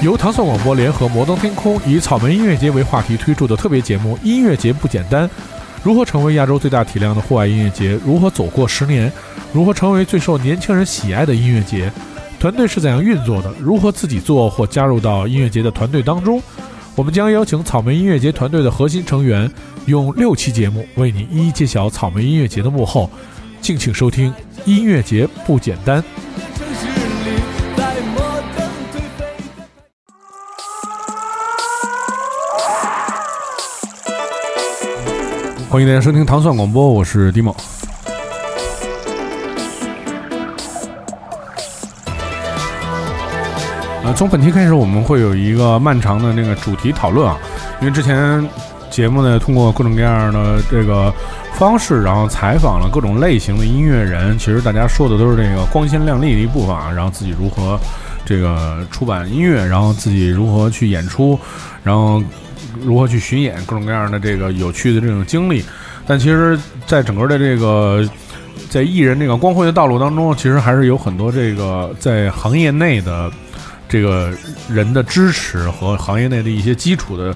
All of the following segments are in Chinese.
由糖蒜广播联合摩登天空以草莓音乐节为话题推出的特别节目《音乐节不简单》，如何成为亚洲最大体量的户外音乐节？如何走过十年？如何成为最受年轻人喜爱的音乐节？团队是怎样运作的？如何自己做或加入到音乐节的团队当中？我们将邀请草莓音乐节团队的核心成员，用六期节目为你一一揭晓草莓音乐节的幕后。敬请收听《音乐节不简单》。欢迎大家收听糖蒜广播，我是迪某。呃，从本期开始，我们会有一个漫长的那个主题讨论啊，因为之前节目呢，通过各种各样的这个方式，然后采访了各种类型的音乐人，其实大家说的都是这个光鲜亮丽的一部分啊，然后自己如何这个出版音乐，然后自己如何去演出，然后如何去巡演，各种各样的这个有趣的这种经历。但其实，在整个的这个在艺人这个光辉的道路当中，其实还是有很多这个在行业内的。这个人的支持和行业内的一些基础的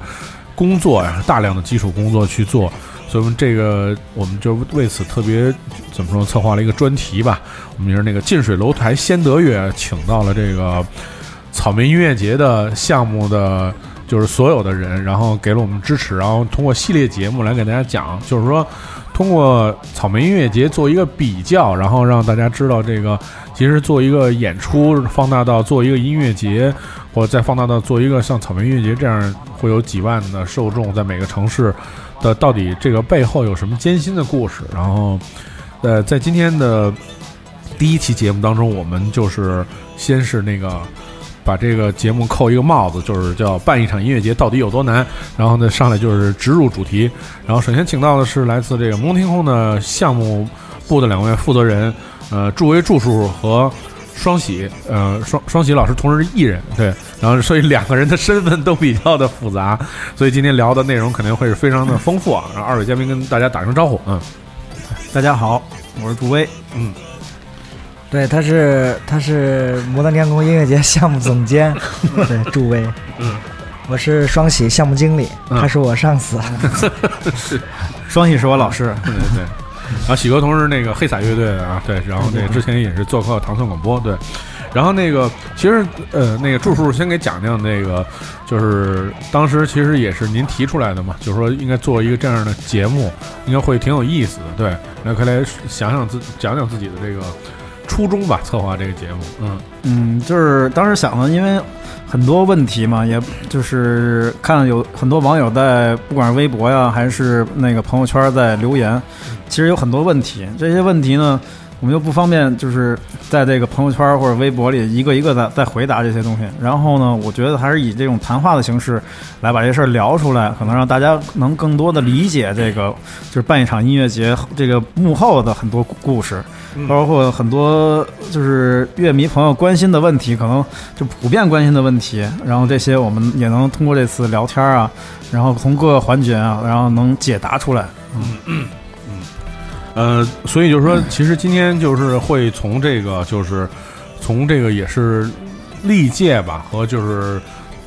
工作呀，大量的基础工作去做，所以我们这个我们就为此特别怎么说，策划了一个专题吧。我们就是那个近水楼台先得月，请到了这个草莓音乐节的项目的就是所有的人，然后给了我们支持，然后通过系列节目来给大家讲，就是说。通过草莓音乐节做一个比较，然后让大家知道这个，其实做一个演出放大到做一个音乐节，或者再放大到做一个像草莓音乐节这样会有几万的受众在每个城市的，到底这个背后有什么艰辛的故事？然后，呃，在今天的第一期节目当中，我们就是先是那个。把这个节目扣一个帽子，就是叫办一场音乐节到底有多难。然后呢，上来就是直入主题。然后首先请到的是来自这个蒙天空的项目部的两位负责人，呃，祝威祝叔叔和双喜，呃，双双喜老师同时是艺人，对。然后所以两个人的身份都比较的复杂，所以今天聊的内容肯定会是非常的丰富啊。然后二位嘉宾跟大家打声招呼，嗯，大家好，我是祝威，嗯。对，他是他是摩登天空音乐节项目总监，对，助威，嗯，我是双喜项目经理，他是我上司，是，双喜是我老师，对对。对，然后喜哥同时那个黑撒乐队的啊，对，然后那之前也是做客唐宋广播，对，然后那个其实呃那个祝叔先给讲讲那个，就是当时其实也是您提出来的嘛，就是说应该做一个这样的节目，应该会挺有意思的，对，那快来想想自讲讲自己的这个。初衷吧，策划这个节目，嗯嗯，就是当时想的，因为很多问题嘛，也就是看有很多网友在不管是微博呀，还是那个朋友圈在留言，其实有很多问题，这些问题呢。我们又不方便，就是在这个朋友圈或者微博里一个一个的在回答这些东西。然后呢，我觉得还是以这种谈话的形式来把这事儿聊出来，可能让大家能更多的理解这个，就是办一场音乐节这个幕后的很多故事，包括很多就是乐迷朋友关心的问题，可能就普遍关心的问题。然后这些我们也能通过这次聊天啊，然后从各个环节啊，然后能解答出来。嗯。呃，所以就是说，其实今天就是会从这个，就是从这个也是历届吧，和就是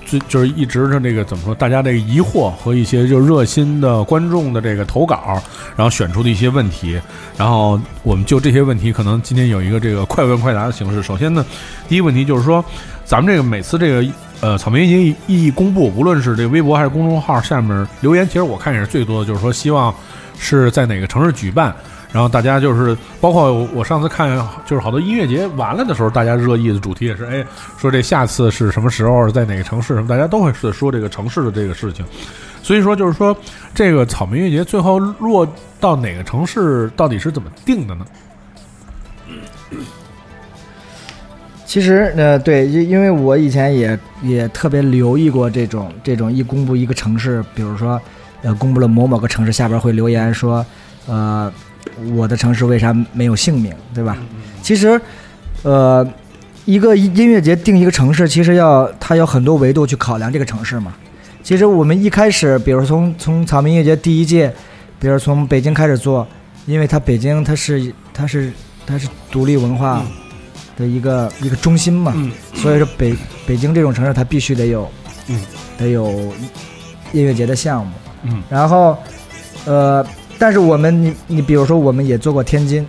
最就是一直的这个怎么说，大家这个疑惑和一些就热心的观众的这个投稿，然后选出的一些问题，然后我们就这些问题，可能今天有一个这个快问快答的形式。首先呢，第一个问题就是说，咱们这个每次这个呃草莓音一一公布，无论是这个微博还是公众号下面留言，其实我看也是最多的，就是说希望是在哪个城市举办。然后大家就是包括我上次看，就是好多音乐节完了的时候，大家热议的主题也是，哎，说这下次是什么时候，在哪个城市什么，大家都会是说这个城市的这个事情。所以说，就是说这个草莓音乐节最后落到哪个城市，到底是怎么定的呢？其实，呃，对，因因为我以前也也特别留意过这种这种一公布一个城市，比如说，呃，公布了某某个城市，下边会留言说，呃。我的城市为啥没有姓名，对吧？其实，呃，一个音乐节定一个城市，其实要它有很多维度去考量这个城市嘛。其实我们一开始，比如从从草莓音乐节第一届，比如从北京开始做，因为它北京它是它是它是独立文化的一个一个中心嘛。嗯所以说北北京这种城市，它必须得有，嗯，得有音乐节的项目。嗯然后，呃，但是我们你你比如说，我们也做过天津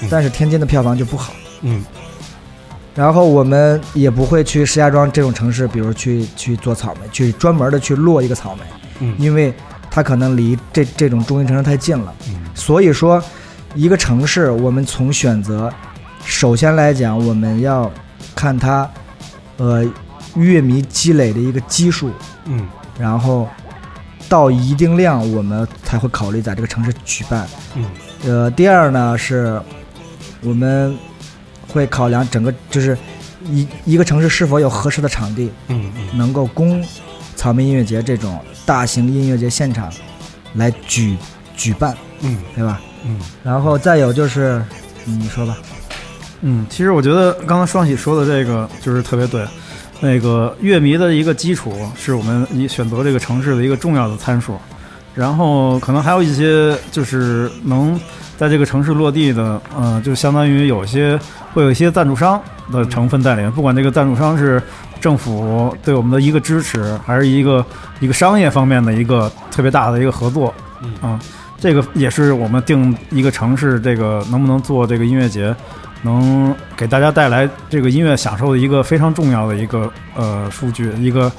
嗯，但是天津的票房就不好。嗯。然后我们也不会去石家庄这种城市，比如去去做草莓，去专门的去落一个草莓，嗯。因为它可能离这这种中心城市太近了。嗯。所以说，一个城市我们从选择，首先来讲，我们要看它，呃，乐迷积累的一个基数，嗯。然后到一定量，我们才会考虑在这个城市举办。嗯呃，第二呢是，我们会考量整个就是一一个城市是否有合适的场地，嗯嗯能够供草莓音乐节这种大型音乐节现场来举举办，嗯对吧？嗯然后再有就是，你说吧，嗯，其实我觉得刚刚双喜说的这个就是特别对。那个乐迷的一个基础是我们你选择这个城市的一个重要的参数，然后可能还有一些就是能在这个城市落地的，呃，就相当于有些会有一些赞助商的成分在里面，不管这个赞助商是政府对我们的一个支持，还是一个一个商业方面的一个特别大的一个合作，嗯。啊，这个也是我们定一个城市这个能不能做这个音乐节，能给大家带来这个音乐享受的一个非常重要的一个呃数据，一个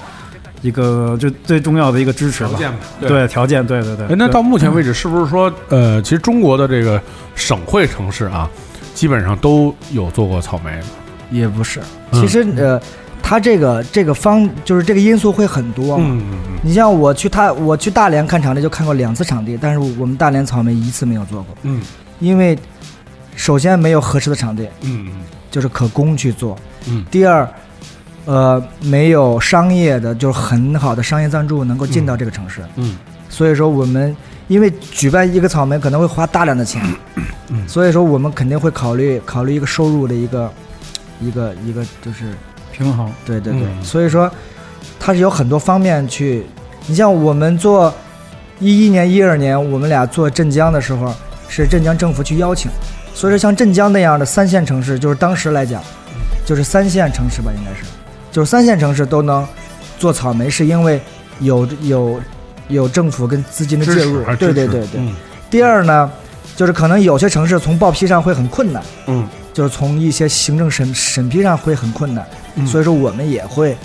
一个就最重要的一个支持吧。条件嘛，对条件，对对对。哎，那到目前为止，是不是说，呃，其实中国的这个省会城市啊，基本上都有做过草莓？也不是，嗯其实呃，它这个这个方就是这个因素会很多嘛。嗯嗯你像我去他我去大连看场地就看过两次场地，但是我们大连草莓一次没有做过，嗯因为首先没有合适的场地，嗯。就是可供去做。嗯。第二，呃，没有商业的，就是很好的商业赞助能够进到这个城市。嗯。所以说我们因为举办一个草莓可能会花大量的钱，嗯。所以说我们肯定会考虑考虑一个收入的一个一个一个就是平衡，对对对，嗯。所以说它是有很多方面去，你像我们做一一年一二年我们俩做镇江的时候，是镇江政府去邀请，所以说像镇江那样的三线城市，就是当时来讲，就是三线城市吧，应该是，就是三线城市都能做草莓，是因为有有有政府跟资金的介入对对对对。嗯第二呢，就是可能有些城市从报批上会很困难，嗯就是从一些行政审审批上会很困难，嗯所以说我们也会，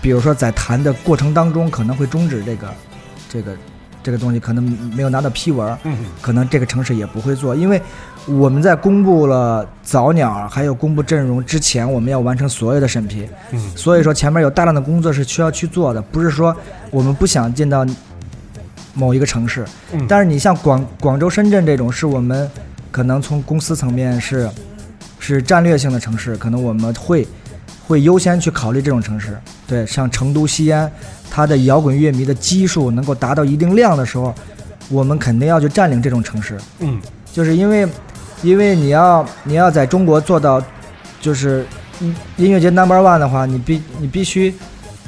比如说在谈的过程当中可能会终止这个这个这个东西，可能没有拿到批文，嗯。可能这个城市也不会做，因为我们在公布了早鸟还有公布阵容之前，我们要完成所有的审批，嗯。所以说前面有大量的工作是需要去做的，不是说我们不想进到某一个城市，嗯。但是你像广广州、深圳这种，是我们可能从公司层面是是战略性的城市，可能我们会会优先去考虑这种城市。对，像成都、西安，它的摇滚乐迷的基数能够达到一定量的时候，我们肯定要去占领这种城市。嗯。就是因为，因为你要你要在中国做到，就是音音乐节 number one 的话，你必你必须，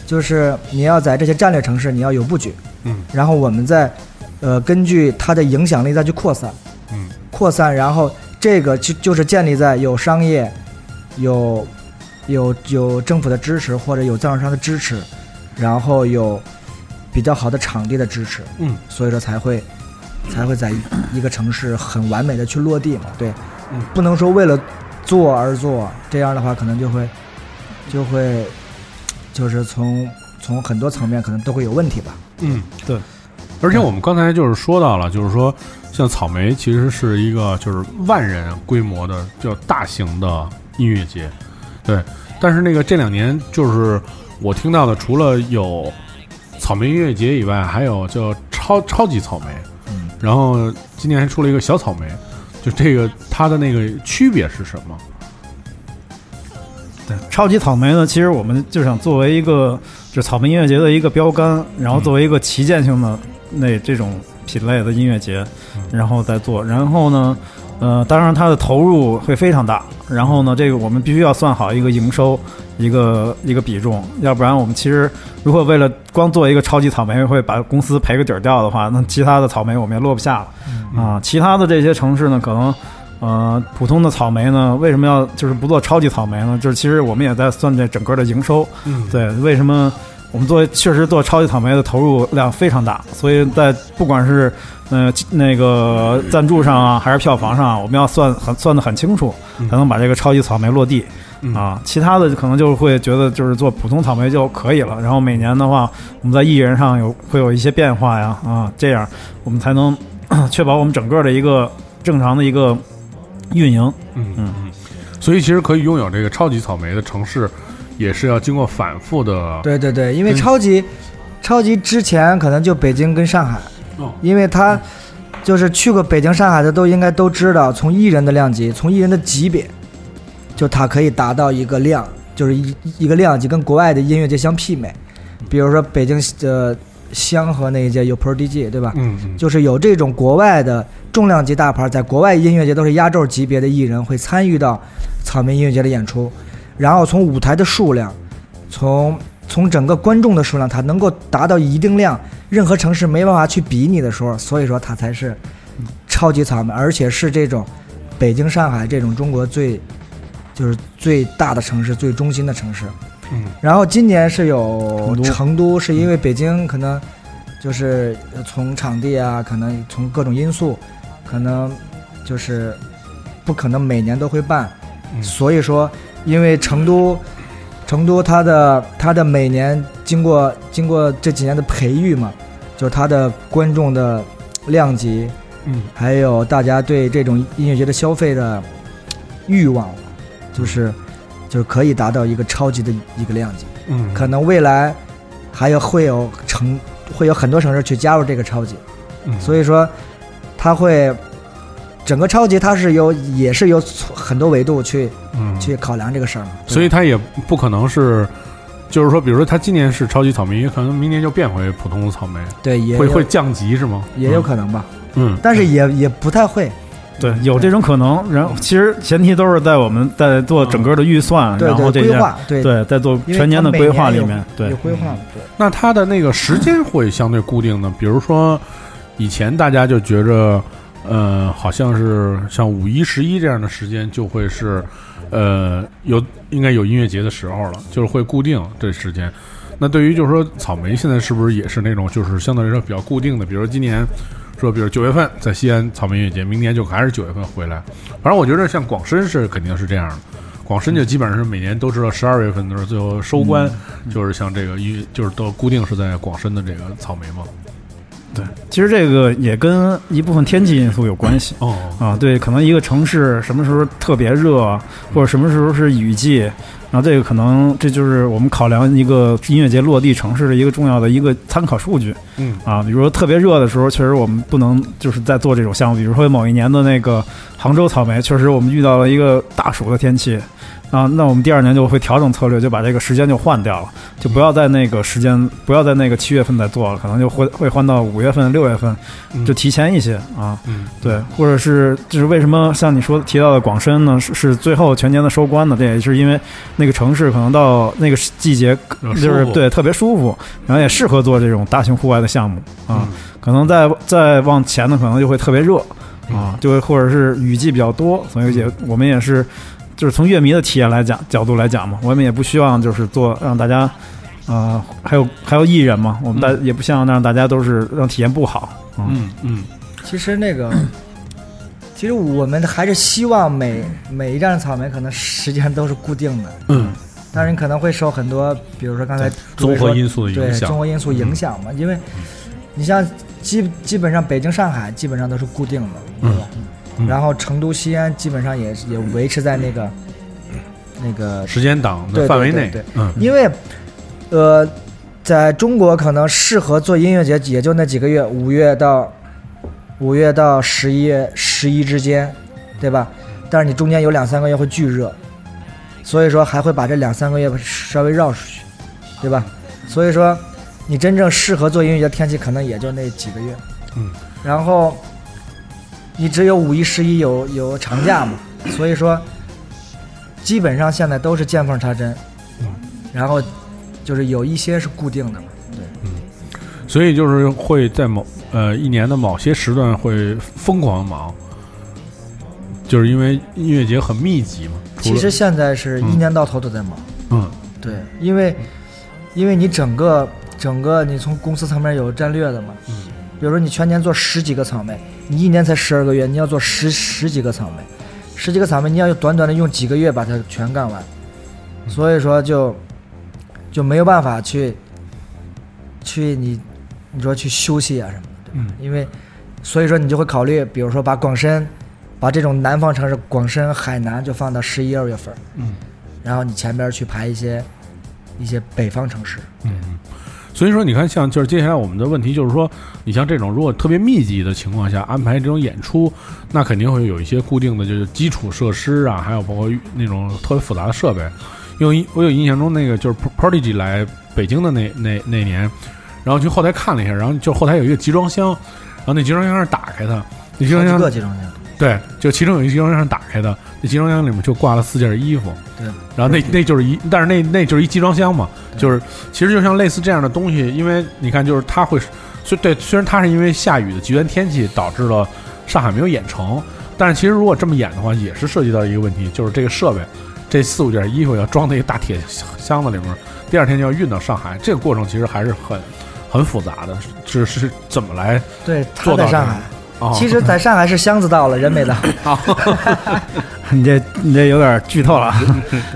就是你要在这些战略城市你要有布局，嗯。然后我们再，呃，根据它的影响力再去扩散，嗯。扩散，然后这个就就是建立在有商业，有有有政府的支持或者有赞助商的支持，然后有比较好的场地的支持，嗯所以说才会才会在一个城市很完美的去落地嘛。对，嗯不能说为了做而做，这样的话可能就会就会就是从从很多层面可能都会有问题吧。嗯，对。而且我们刚才就是说到了，就是说像草莓其实是一个就是万人规模的比较大型的音乐节，对。但是那个这两年就是我听到的，除了有草莓音乐节以外，还有叫超超级草莓，嗯，然后今年还出了一个小草莓，就这个它的那个区别是什么？对，超级草莓呢，其实我们就想作为一个就草莓音乐节的一个标杆，然后作为一个旗舰性的那这种品类的音乐节，然后再做。然后呢，呃，当然它的投入会非常大。然后呢，这个我们必须要算好一个营收一个一个比重，要不然我们其实如果为了光做一个超级草莓会把公司赔个底儿掉的话，那其他的草莓我们也落不下了。啊，其他的这些城市呢，可能呃，普通的草莓呢，为什么要就是不做超级草莓呢？就是其实我们也在算这整个的营收。嗯，对，为什么我们做确实做超级草莓的投入量非常大，所以在不管是呃那个赞助上啊，还是票房上啊，我们要算很算得很清楚，才能把这个超级草莓落地。嗯啊，其他的可能就会觉得就是做普通草莓就可以了。然后每年的话，我们在艺人上有会有一些变化呀，啊，这样我们才能 确保我们整个的一个正常的一个运营。嗯嗯嗯，所以其实可以拥有这个超级草莓的城市，也是要经过反复的。对对对，因为嗯超级超级之前可能就北京跟上海，哦因为他就是去过北京、上海的都应该都知道，从艺人的量级，从艺人的级别，就他可以达到一个量，就是一一个量级跟国外的音乐节相媲美。比如说北京的香河那一届有 Pro DJ，对吧？嗯嗯，就是有这种国外的重量级大牌，在国外音乐节都是压轴级别的艺人会参与到草莓音乐节的演出，然后从舞台的数量，从从整个观众的数量，它能够达到一定量，任何城市没办法去比拟的时候，所以说它才是超级草莓，而且是这种北京、上海这种中国最就是最大的城市、最中心的城市。嗯然后今年是有成都是因为北京可能就是呃从场地啊，可能从各种因素，可能就是不可能每年都会办，嗯所以说因为成都成都它的它的每年经过经过这几年的培育嘛，就是它的观众的量级，嗯。还有大家对这种音乐节的消费的欲望，就是就是可以达到一个超级的一个量级。嗯，可能未来还有会有城会有很多城市去加入这个超级，嗯。所以说它会整个超级它是有也是有很多维度去嗯去考量这个事儿嘛。所以它也不可能是，就是说，比如说它今年是超级草莓，也可能明年就变回普通的草莓，对也会会降级是吗？也有可能吧，嗯，但是也也不太会。对，有这种可能。然后其实前提都是在我们在做整个的预算，对然后这些对规划对对，在做全年的规划里面，对有，规划嘛对。那它的那个时间会相对固定的，比如说以前大家就觉着，呃，好像是像五一、十一这样的时间就会是，呃，有应该有音乐节的时候了，就是会固定这时间。那对于就是说草莓现在是不是也是那种就是相对来说比较固定的？比如今年说，比如九月份在西安草莓音乐节，明年就还是九月份回来。反正我觉得像广深是肯定是这样的。广深就基本上是每年都知道十二月份的时候最后收官，就是像这个音乐，就是都固定是在广深的这个草莓嘛。对，其实这个也跟一部分天气因素有关系哦，啊。对，可能一个城市什么时候特别热，或者什么时候是雨季，然后这个可能这就是我们考量一个音乐节落地城市的一个重要的一个参考数据嗯啊。比如说特别热的时候，确实我们不能就是在做这种项目。比如说某一年的那个杭州草莓，确实我们遇到了一个大暑的天气。啊，那我们第二年就会调整策略，就把这个时间就换掉了，就不要在那个时间，不要在那个七月份再做了，可能就会会换到五月份、六月份，嗯就提前一些啊。嗯对，或者是就是为什么像你说提到的广深呢？是是最后全年的收官呢？这也是因为那个城市可能到那个季节就是对特别舒服，然后也适合做这种大型户外的项目啊。嗯可能再再往前呢，可能就会特别热啊，就会或者是雨季比较多，所以也我们也是就是从乐迷的体验来讲角度来讲嘛，我们也不希望就是做让大家。啊、还有还有艺人嘛，我们大、也不希望让大家都是让体验不好。嗯嗯其实那个，其实我们还是希望每每一站草莓可能时间都是固定的，嗯，当然可能会受很多，比如说刚才综合因素的对影响对综合因素影响嘛，因为你像基基本上北京、上海基本上都是固定的，对吧？嗯然后成都、西安基本上也也维持在那个那个，时间档的范围内。对对，嗯。因为呃，在中国可能适合做音乐节也就那几个月，五月到五月到十一月十一之间，对吧？但是你中间有两三个月会巨热，所以说还会把这两三个月稍微绕出去，对吧？所以说你真正适合做音乐节的天气可能也就那几个月，嗯，然后你只有五一、十一有有长假嘛，所以说基本上现在都是见缝插针，嗯，然后就是有一些是固定的嘛，对，嗯所以就是会在某呃一年的某些时段会疯狂忙，就是因为音乐节很密集嘛。其实现在是一年到头都在忙。嗯对，因为因为你整个整个你从公司层面有战略的嘛，嗯，比如说你全年做十几个场妹，你一年才十二个月，你要做十十几个草莓，十几个草莓你要短短的用几个月把它全干完，嗯所以说就就没有办法去去你你说去休息啊什么的，嗯。因为所以说你就会考虑，比如说把广深，把这种南方城市广深、海南就放到十一二月份，嗯。然后你前边去排一些一些北方城市，嗯嗯。所以说，你看，像就是接下来我们的问题就是说，你像这种如果特别密集的情况下安排这种演出，那肯定会有一些固定的就是基础设施啊，还有包括那种特别复杂的设备。因为我有印象中那个就是 Prodigy 来北京的那那那年，然后去后台看了一下，然后就后台有一个集装箱，然后那集装箱是打开的，那集好几装箱个集装箱。对，就其中有一个集装箱是打开的，那集装箱里面就挂了四件衣服，对，然后那那就是一，但是那那就是一集装箱嘛，就是其实就像类似这样的东西，因为你看，就是它会，虽对，虽然它是因为下雨的极端天气导致了上海没有演成，但是其实如果这么演的话，也是涉及到一个问题，就是这个设备，这四五件衣服要装在一个大铁箱子里面，第二天就要运到上海，这个过程其实还是很很复杂的，只是怎么来对，他做到这个在上海，啊？其实在上海是箱子到了，人没到。你这你这有点剧透了啊，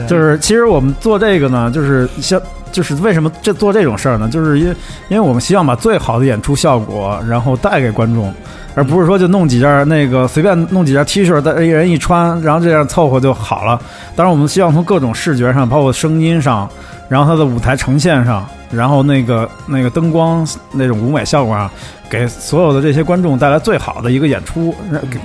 就是其实我们做这个呢，就是像就是为什么这做这种事儿呢？就是因为因为我们希望把最好的演出效果，然后带给观众，而不是说就弄几件那个随便弄几件 T 恤，带一人一穿，然后这样凑合就好了。当然，我们希望从各种视觉上，包括声音上，然后他的舞台呈现上，然后那个那个灯光那种舞美效果啊，给所有的这些观众带来最好的一个演出，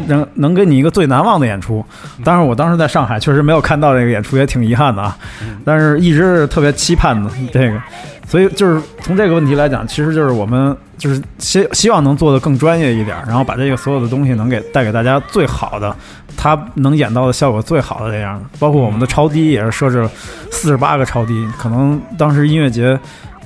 能能给你一个最难忘的演出。当然，我当时在上海确实没有看到这个演出，也挺遗憾的啊。但是一直是特别期盼的这个，所以就是从这个问题来讲，其实就是我们就是希希望能做的更专业一点，然后把这个所有的东西能给带给大家最好的，他能演到的效果最好的这样。包括我们的超低也是设置了四十八个超低，可能当时音乐节。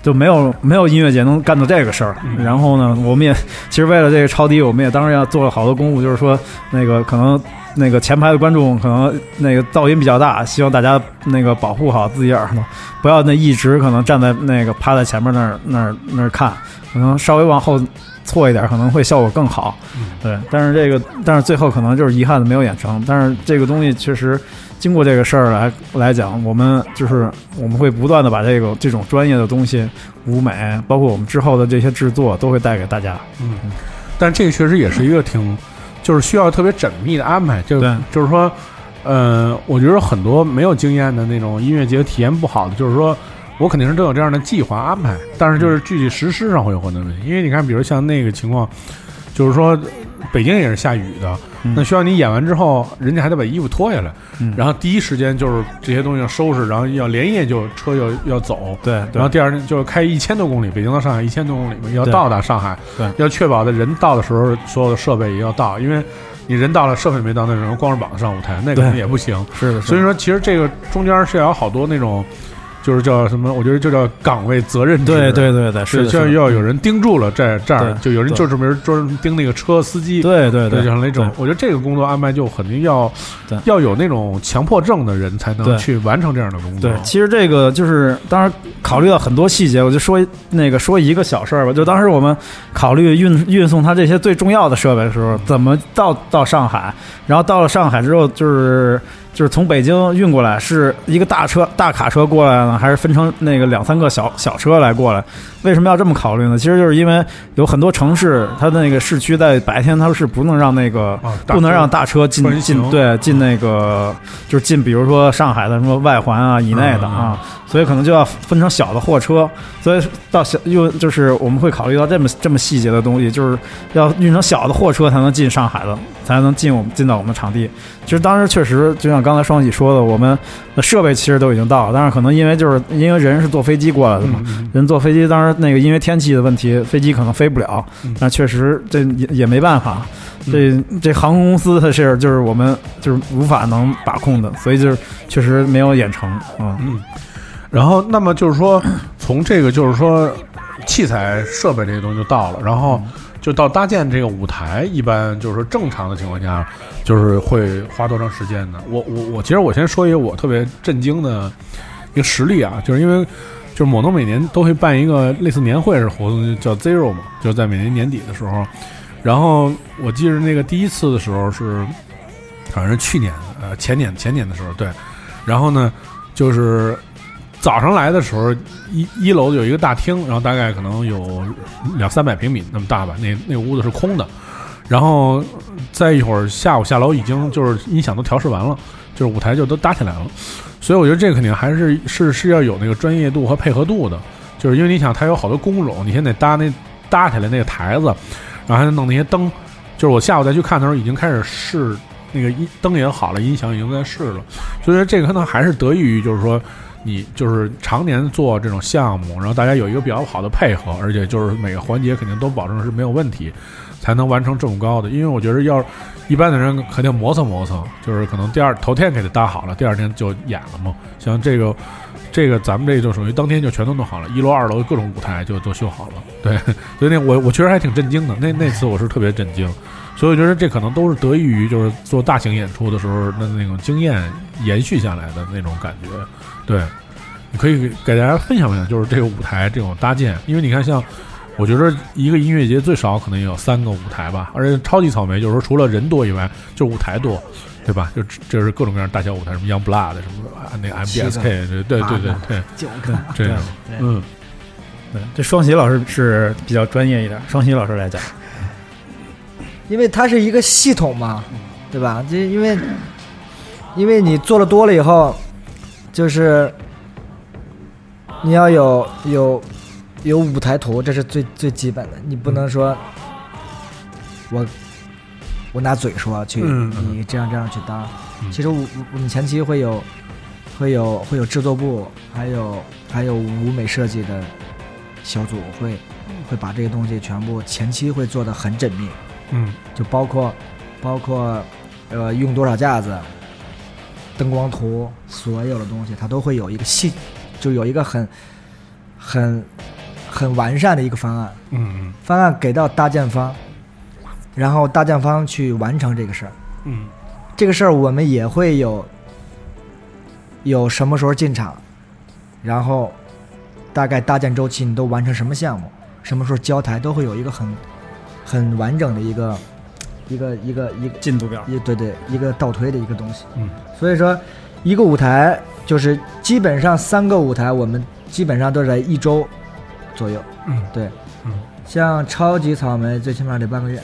就没有没有音乐节能干到这个事儿，然后呢，我们也其实为了这个超低，我们也当然要做了好多功夫，就是说那个可能那个前排的观众可能那个噪音比较大，希望大家那个保护好自己耳朵，不要那一直可能站在那个趴在前面那儿那儿那儿看，可能稍微往后错一点，可能会效果更好。对，但是这个但是最后可能就是遗憾的没有演成，但是这个东西确实。经过这个事儿来来讲，我们就是我们会不断的把这个这种专业的东西，舞美，包括我们之后的这些制作，都会带给大家。嗯，但这个确实也是一个挺，就是需要特别缜密的安排。就对就是说，呃，我觉得很多没有经验的那种音乐节体验不好的，就是说我肯定是都有这样的计划安排，但是就是具体实施上会有很多问题。因为你看，比如像那个情况，就是说北京也是下雨的，嗯。那需要你演完之后，人家还得把衣服脱下来，嗯。然后第一时间就是这些东西要收拾，然后要连夜就车要要走。对，然后第二天就是开一千多公里，北京到上海一千多公里嘛，要到达上海，对。要确保的人到的时候，所有的设备也要到，因为你人到了，设备没到，那只能光着膀子上舞台，那肯定对。也不行。是的，所以说，其实这个中间是要有好多那种，就是叫什么？我觉得就叫岗位责任制。对对对对，是就要有人盯住了这这儿，就有人对就专门专门盯那个车司机。对对对，就像那种，我觉得这个工作安排就肯定要要有那种强迫症的人才能去完成这样的工作。对，其实这个就是当然考虑到很多细节，我就说那个说一个小事儿吧。就当时我们考虑运运送他这些最重要的设备的时候，怎么到到上海，然后到了上海之后，就是就是从北京运过来，是一个大车大卡车过来呢，还是分成那个两三个小小车来过来？为什么要这么考虑呢？其实就是因为有很多城市，它的那个市区在白天它是不能让那个啊，不能让大车进进对进那个就是进，比如说上海的什么外环啊以内的啊，所以可能就要分成小的货车，所以到小又就是我们会考虑到这么这么细节的东西，就是要运成小的货车才能进上海的，才能进我们进到我们场地。其实当时确实就像刚才双喜说的，我们的设备其实都已经到了，但是可能因为就是因为人是坐飞机过来的嘛，人坐飞机，当时那个因为天气的问题，飞机可能飞不了嗯，但确实这也也没办法。嗯这这航空公司它是就是我们就是无法能把控的，所以就是确实没有演成啊。嗯，然后那么就是说，从这个就是说器材设备这些东西就到了，然后就到搭建这个舞台，一般就是说正常的情况下，就是会花多长时间呢？我我我，其实我先说一个我特别震惊的一个实例啊，就是因为就是某东每年都会办一个类似年会式活动，叫 Zero 嘛，就是在每年年底的时候。然后我记得那个第一次的时候是好像是去年呃前年前年的时候对，然后呢就是早上来的时候一一楼有一个大厅，然后大概可能有两三百平米那么大吧，那那屋子是空的，然后再一会儿下午下楼已经就是音响都调试完了，就是舞台就都搭起来了，所以我觉得这个肯定还是是是要有那个专业度和配合度的，就是因为你想它有好多工种，你先得搭那搭起来那个台子。然后还得弄那些灯，就是我下午再去看的时候，已经开始试那个音灯也好了，音响已经在试了。所以说这个可能还是得益于就是说你就是常年做这种项目，然后大家有一个比较好的配合，而且就是每个环节肯定都保证是没有问题，才能完成这么高的。因为我觉得要一般的人肯定磨蹭磨蹭，就是可能第二头天给他搭好了，第二天就演了嘛。像这个。这个咱们这就属于当天就全都弄好了，一楼二楼各种舞台就都修好了。对，所以那我我确实还挺震惊的。那那次我是特别震惊，所以我觉得这可能都是得益于就是做大型演出的时候的那种经验延续下来的那种感觉。对，你可以给大家分享分享，就是这个舞台这种搭建，因为你看像我觉得一个音乐节最少可能也有三个舞台吧，而且超级草莓就是说除了人多以外，就是舞台多。对吧？就这是各种各样大小舞台，什么 Young Blood 什么的，那个 MBSK，对对对对对，九个这样，嗯，对，这双喜老师是比较专业一点，双喜老师来讲，因为它是一个系统嘛，对吧？就因为因为你做的多了以后，就是你要有有有舞台图，这是最最基本的，你不能说我。我拿嘴说去，你这样这样去搭。其实我我们前期会有，会有会有制作部，还有还有舞美设计的小组会会把这个东西全部前期会做的很缜密。嗯，就包括包括呃用多少架子，灯光图，所有的东西它都会有一个细，就有一个很很很完善的一个方案。嗯方案给到搭建方。然后搭建方去完成这个事儿，嗯，这个事儿我们也会有，有什么时候进场，然后大概搭建周期你都完成什么项目，什么时候交台都会有一个很很完整的一个一个一个一个进度表，一对对一个倒推的一个东西，嗯，所以说一个舞台就是基本上三个舞台我们基本上都是在一周左右，嗯，对，嗯，像超级草莓最起码得半个月。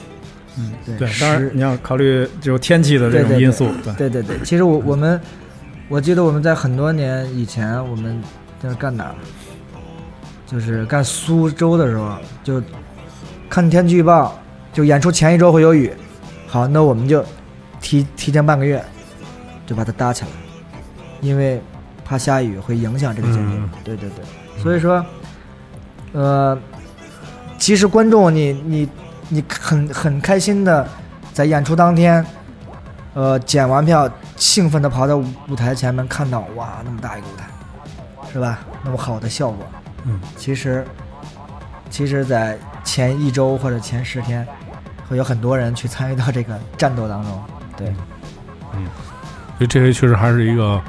嗯，对，当然你要考虑就是天气的这种因素，对对对。其实我我们，我记得我们在很多年以前，我们在干哪？就是干苏州的时候，就看天气预报，就演出前一周会有雨，好，那我们就提提前半个月就把它搭起来，因为怕下雨会影响这个节目。对对对，所以说，呃，其实观众你你。你很很开心的，在演出当天，呃，检完票，兴奋的跑到舞台前面，看到哇，那么大一个舞台，是吧？那么好的效果，嗯，其实，其实，在前一周或者前十天，会有很多人去参与到这个战斗当中，对，嗯，所以这些确实还是一个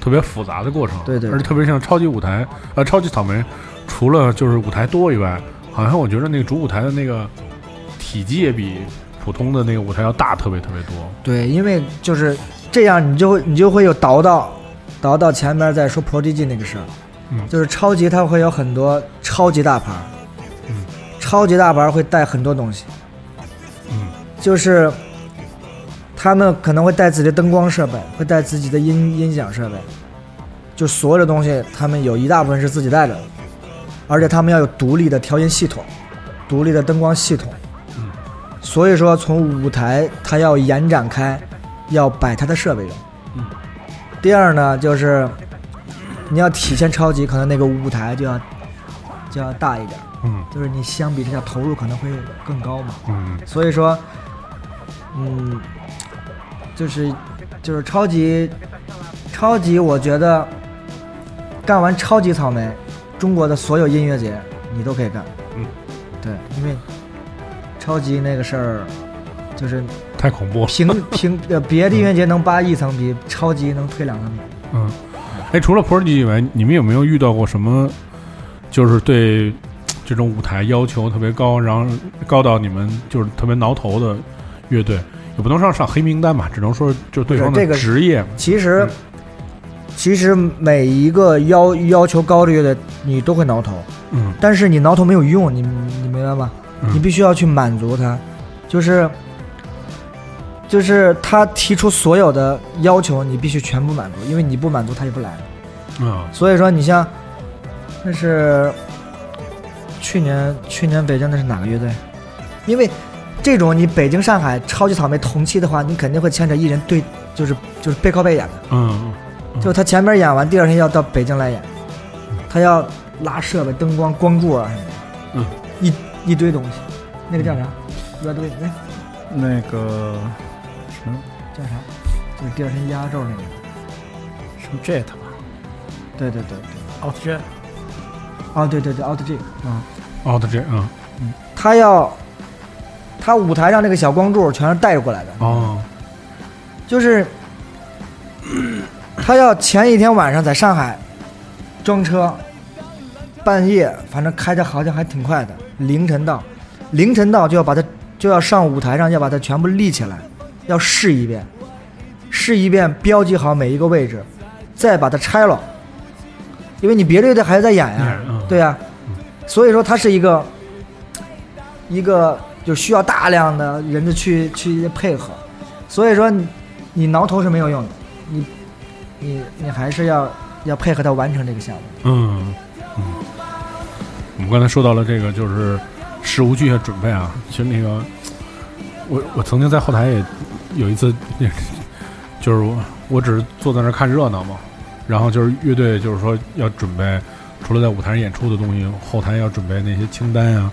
特别复杂的过程，对对，而且特别像超级舞台，呃，超级草莓，除了就是舞台多以外，好像我觉得那个主舞台的那个。体积也比普通的那个舞台要大，特别特别多。对，因为就是这样，你就会你就会有倒到倒到前面再说 Prodigy 那个事儿。嗯，就是超级，它会有很多超级大牌。嗯，超级大牌会带很多东西。嗯，就是他们可能会带自己的灯光设备，会带自己的音音响设备，就所有的东西，他们有一大部分是自己带的，而且他们要有独立的调音系统，独立的灯光系统。所以说，从舞台它要延展开，要摆他的设备嗯。第二呢，就是你要体现超级，可能那个舞台就要就要大一点。嗯。就是你相比之下投入可能会更高嘛。嗯。所以说，嗯，就是就是超级超级，我觉得干完超级草莓，中国的所有音乐节你都可以干。嗯。对，因为。超级那个事儿，就是太恐怖了。平平 呃别的音乐节能扒一层，皮超级能推两层皮。嗯，哎，除了 Prodigy 以外，你们有没有遇到过什么，就是对这种舞台要求特别高，然后高到你们就是特别挠头的乐队？也不能上上黑名单吧，只能说就是对方的职业。其实嗯，其实每一个要要求高的乐队，你都会挠头，嗯但是你挠头没有用，你你明白吗？嗯你必须要去满足他，就是就是他提出所有的要求，你必须全部满足，因为你不满足他就不来。啊所以说，你像那是去年去年北京的是哪个乐队？因为这种你北京、上海超级草莓同期的话，你肯定会牵扯艺人对，就是就是背靠背演的。嗯嗯。就他前面演完，第二天要到北京来演，他要拉设备、灯光、光柱啊什么的，嗯，一一堆东西，那个叫啥？乐队？哎。那个什么？叫啥？就是第二天压轴那个。什么 Jet 吧。对对对对，，Out Jet，哦对对对，Out G 啊，哦，他这嗯。他要他舞台上那个小光柱全是带过来的，哦。就是他要前一天晚上在上海装车，半夜反正开的好像还挺快的，凌晨到，凌晨到就要把它就要上舞台上要把它全部立起来，要试一遍，试一遍标记好每一个位置，再把它拆了，因为你别的乐队还在演呀。对呀，所以说它是一个一个就需要大量的人的去去配合，所以说你你挠头是没有用的，你你你还是要要配合他完成这个项目。嗯嗯。我们刚才说到了这个，就是事无巨细准备啊。其实那个，我我曾经在后台也有一次，就是我我只是坐在那看热闹嘛，然后就是乐队就是说要准备，除了在舞台上演出的东西，后台要准备那些清单啊，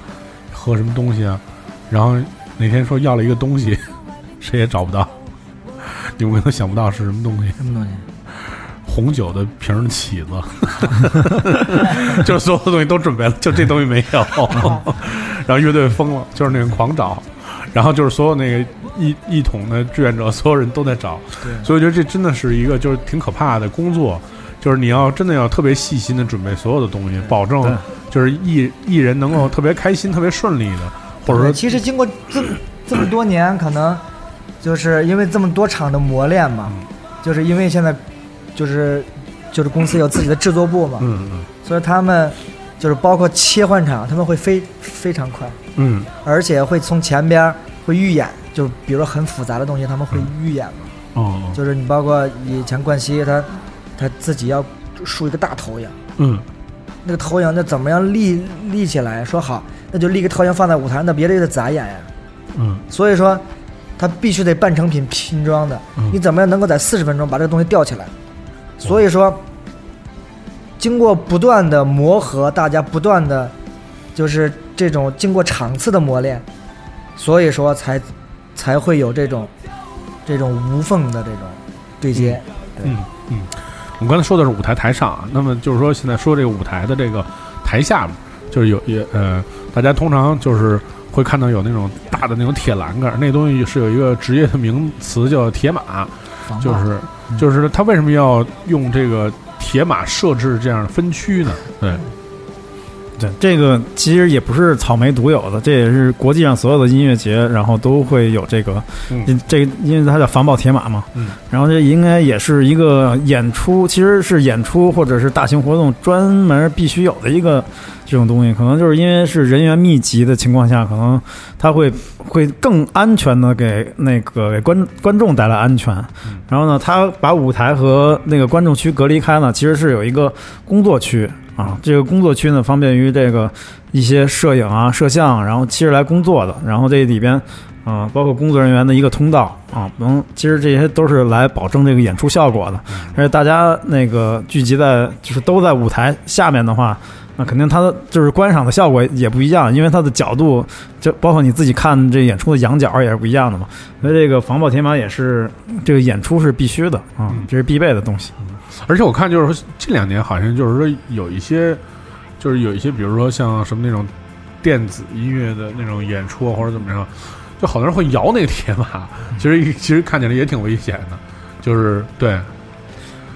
喝什么东西啊，然后那天说要了一个东西，谁也找不到，你们可能想不到是什么东西。什么东西？红酒的瓶儿的起子，就是所有的东西都准备了，就这东西没有。然后乐队疯了，就是那个狂找，然后就是所有那个一一桶的志愿者，所有人都在找。所以我觉得这真的是一个就是挺可怕的工作，就是你要真的要特别细心的准备所有的东西，保证就是艺艺人能够特别开心、特别顺利的，或者说其实经过这么这么多年，可能就是因为这么多场的磨练嘛，嗯。就是因为现在就是就是公司有自己的制作部嘛，嗯嗯。所以他们就是包括切换场，他们会非非常快，嗯。而且会从前边儿会预演，就是比如说很复杂的东西，他们会预演嘛。哦。就是你包括以前冠希他他自己要竖一个大投影，嗯那个投影那怎么样立立起来？说好，那就立个投影放在舞台上，那别的乐队咋演呀？嗯所以说，他必须得半成品拼装的。嗯你怎么样能够在四十分钟把这个东西吊起来？所以说，经过不断的磨合，大家不断的，就是这种经过场次的磨练，所以说才才会有这种这种无缝的这种对接。对嗯嗯，我们刚才说的是舞台台上啊，那么就是说现在说这个舞台的这个台下面，就是有也呃，大家通常就是会看到有那种大的那种铁栏杆，那东西是有一个职业的名词叫铁马，就是就是他为什么要用这个铁马设置这样的分区呢？对，对，这个其实也不是草莓独有的，这也是国际上所有的音乐节，然后都会有这个，嗯。这个因为它叫防爆铁马嘛，嗯，然后这应该也是一个演出，其实是演出或者是大型活动专门必须有的一个这种东西，可能就是因为是人员密集的情况下，可能它会会更安全的给那个给观观众带来安全，然后呢，它把舞台和那个观众区隔离开呢，其实是有一个工作区啊，这个工作区呢方便于这个一些摄影啊、摄像，然后其实来工作的，然后这里边。啊、包括工作人员的一个通道啊，能其实这些都是来保证这个演出效果的。而且大家那个聚集在就是都在舞台下面的话，那肯定它的就是观赏的效果也不一样，因为它的角度就包括你自己看这演出的仰角也是不一样的嘛。所以这个防爆铁马也是这个演出是必须的啊，这是必备的东西。而且我看就是说这两年好像就是说有一些，就是有一些，比如说像什么那种电子音乐的那种演出啊或者怎么样，就好多人会摇那个铁马，其实其实看起来也挺危险的，就是对，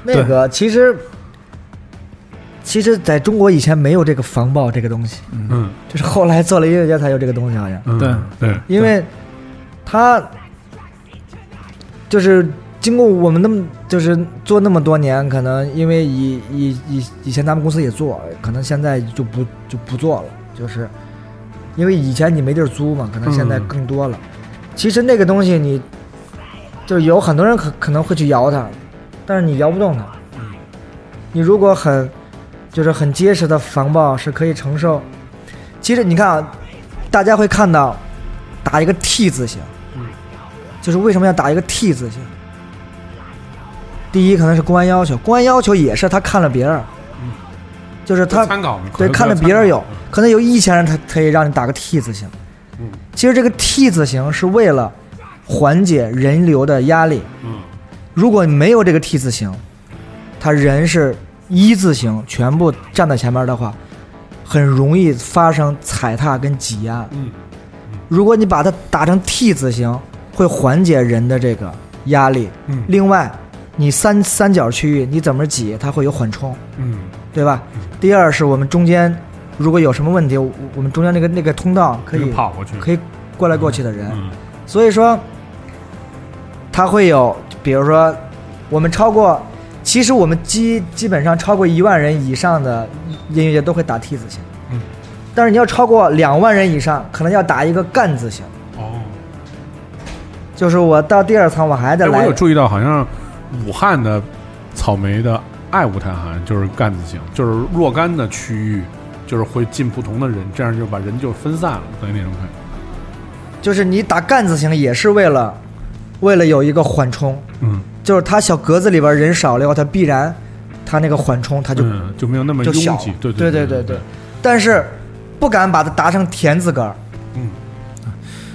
那个其实，其实在中国以前没有这个防爆这个东西，嗯。就是后来做了音乐节才有这个东西，好像，嗯。对。对，因为他就是经过我们那么就是做那么多年，可能因为以以以以前咱们公司也做，可能现在就不就不做了，就是因为以前你没地儿租嘛，可能现在嗯更多了。其实那个东西你就是有很多人可可能会去摇它，但是你摇不动它。你如果很就是很结实的防爆是可以承受。其实你看啊，大家会看到打一个 T 字形，就是为什么要打一个 T 字形？第一可能是公安要求，公安要求也是他看了别人，就是他参考对看了别人有，嗯可能有一千人他可以让你打个 T 字形。嗯其实这个 T 字形是为了缓解人流的压力。嗯如果没有这个 T 字形，他人是一字形，全部站在前面的话，很容易发生踩踏跟挤压。嗯如果你把它打成 T 字形，会缓解人的这个压力。嗯另外，你三三角区域你怎么挤，它会有缓冲，嗯对吧？第二是我们中间如果有什么问题，我我们中间那个那个通道可以跑过去，可以过来过去的人，嗯所以说它会有，比如说我们超过，其实我们基基本上超过一万人以上的音乐节都会打 T 字形，嗯，但是你要超过两万人以上，可能要打一个干字形，哦。就是我到第二层我还得来，我有注意到，好像武汉的草莓的爱舞台好像就是干字形，就是若干的区域，就是会进不同的人，这样就把人就分散了，等于那种感觉。就是你打干字形也是为了，为了有一个缓冲，嗯，就是它小格子里边人少了以后，它必然它那个缓冲它就、嗯就没有那么就小拥挤，对对对对对，但是不敢把它打成田字格儿，嗯，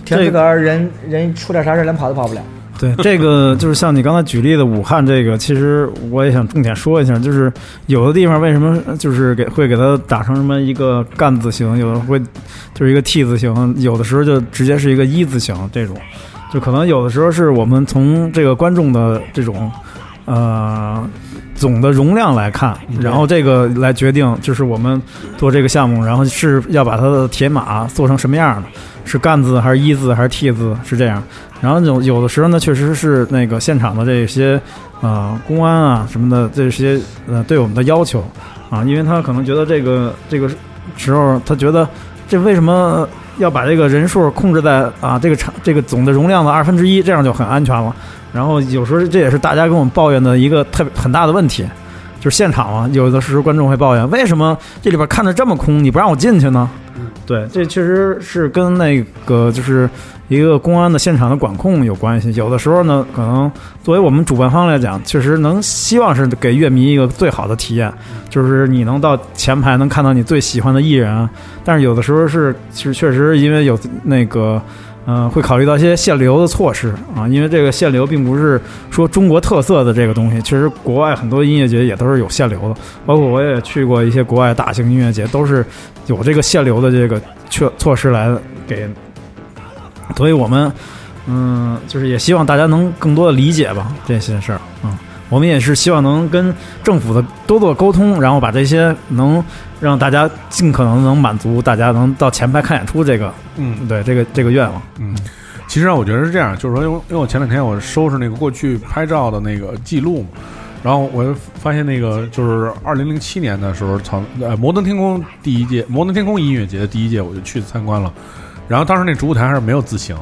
田字格儿人人出点啥事儿连跑都跑不了。对，这个 就是像你刚才举例的武汉这个，其实我也想重点说一下，就是有的地方为什么就是给会给它打成什么一个干字形，有的会就是一个 T 字形，有的时候就直接是一个一字形这种，就可能有的时候是我们从这个观众的这种呃总的容量来看，然后这个来决定就是我们做这个项目，然后是要把它的铁马做成什么样的，是干字还是一字还是 T 字，是这样。然后有有的时候呢，确实是那个现场的这些呃公安啊什么的这些呃对我们的要求啊，因为他可能觉得这个这个时候他觉得这为什么要把这个人数控制在啊这个场这个总的容量的二分之一，这样就很安全了。然后有时候这也是大家跟我们抱怨的一个特别很大的问题，就是现场啊，有的时候观众会抱怨，为什么这里边看着这么空，你不让我进去呢？对，这确实是跟那个就是一个公安的现场的管控有关系。有的时候呢，可能作为我们主办方来讲，确实能希望是给乐迷一个最好的体验，就是你能到前排能看到你最喜欢的艺人啊。但是有的时候是是确实因为有那个。嗯、会考虑到一些限流的措施啊，因为这个限流并不是说中国特色的这个东西，其实国外很多音乐节也都是有限流的，包括我也去过一些国外大型音乐节，都是有这个限流的这个措措施来给，所以我们嗯，就是也希望大家能更多的理解吧这些事儿啊、嗯，我们也是希望能跟政府的多做沟通，然后把这些能让大家尽可能能满足大家能到前排看演出这个嗯对这个这个愿望。嗯。其实啊，我觉得是这样，就是说，因为因为我前两天我收拾那个过去拍照的那个记录嘛，然后我就发现那个就是二零零七年的时候，草呃摩登天空第一届摩登天空音乐节的第一届，我就去参观了。然后当时那主舞台还是没有字形，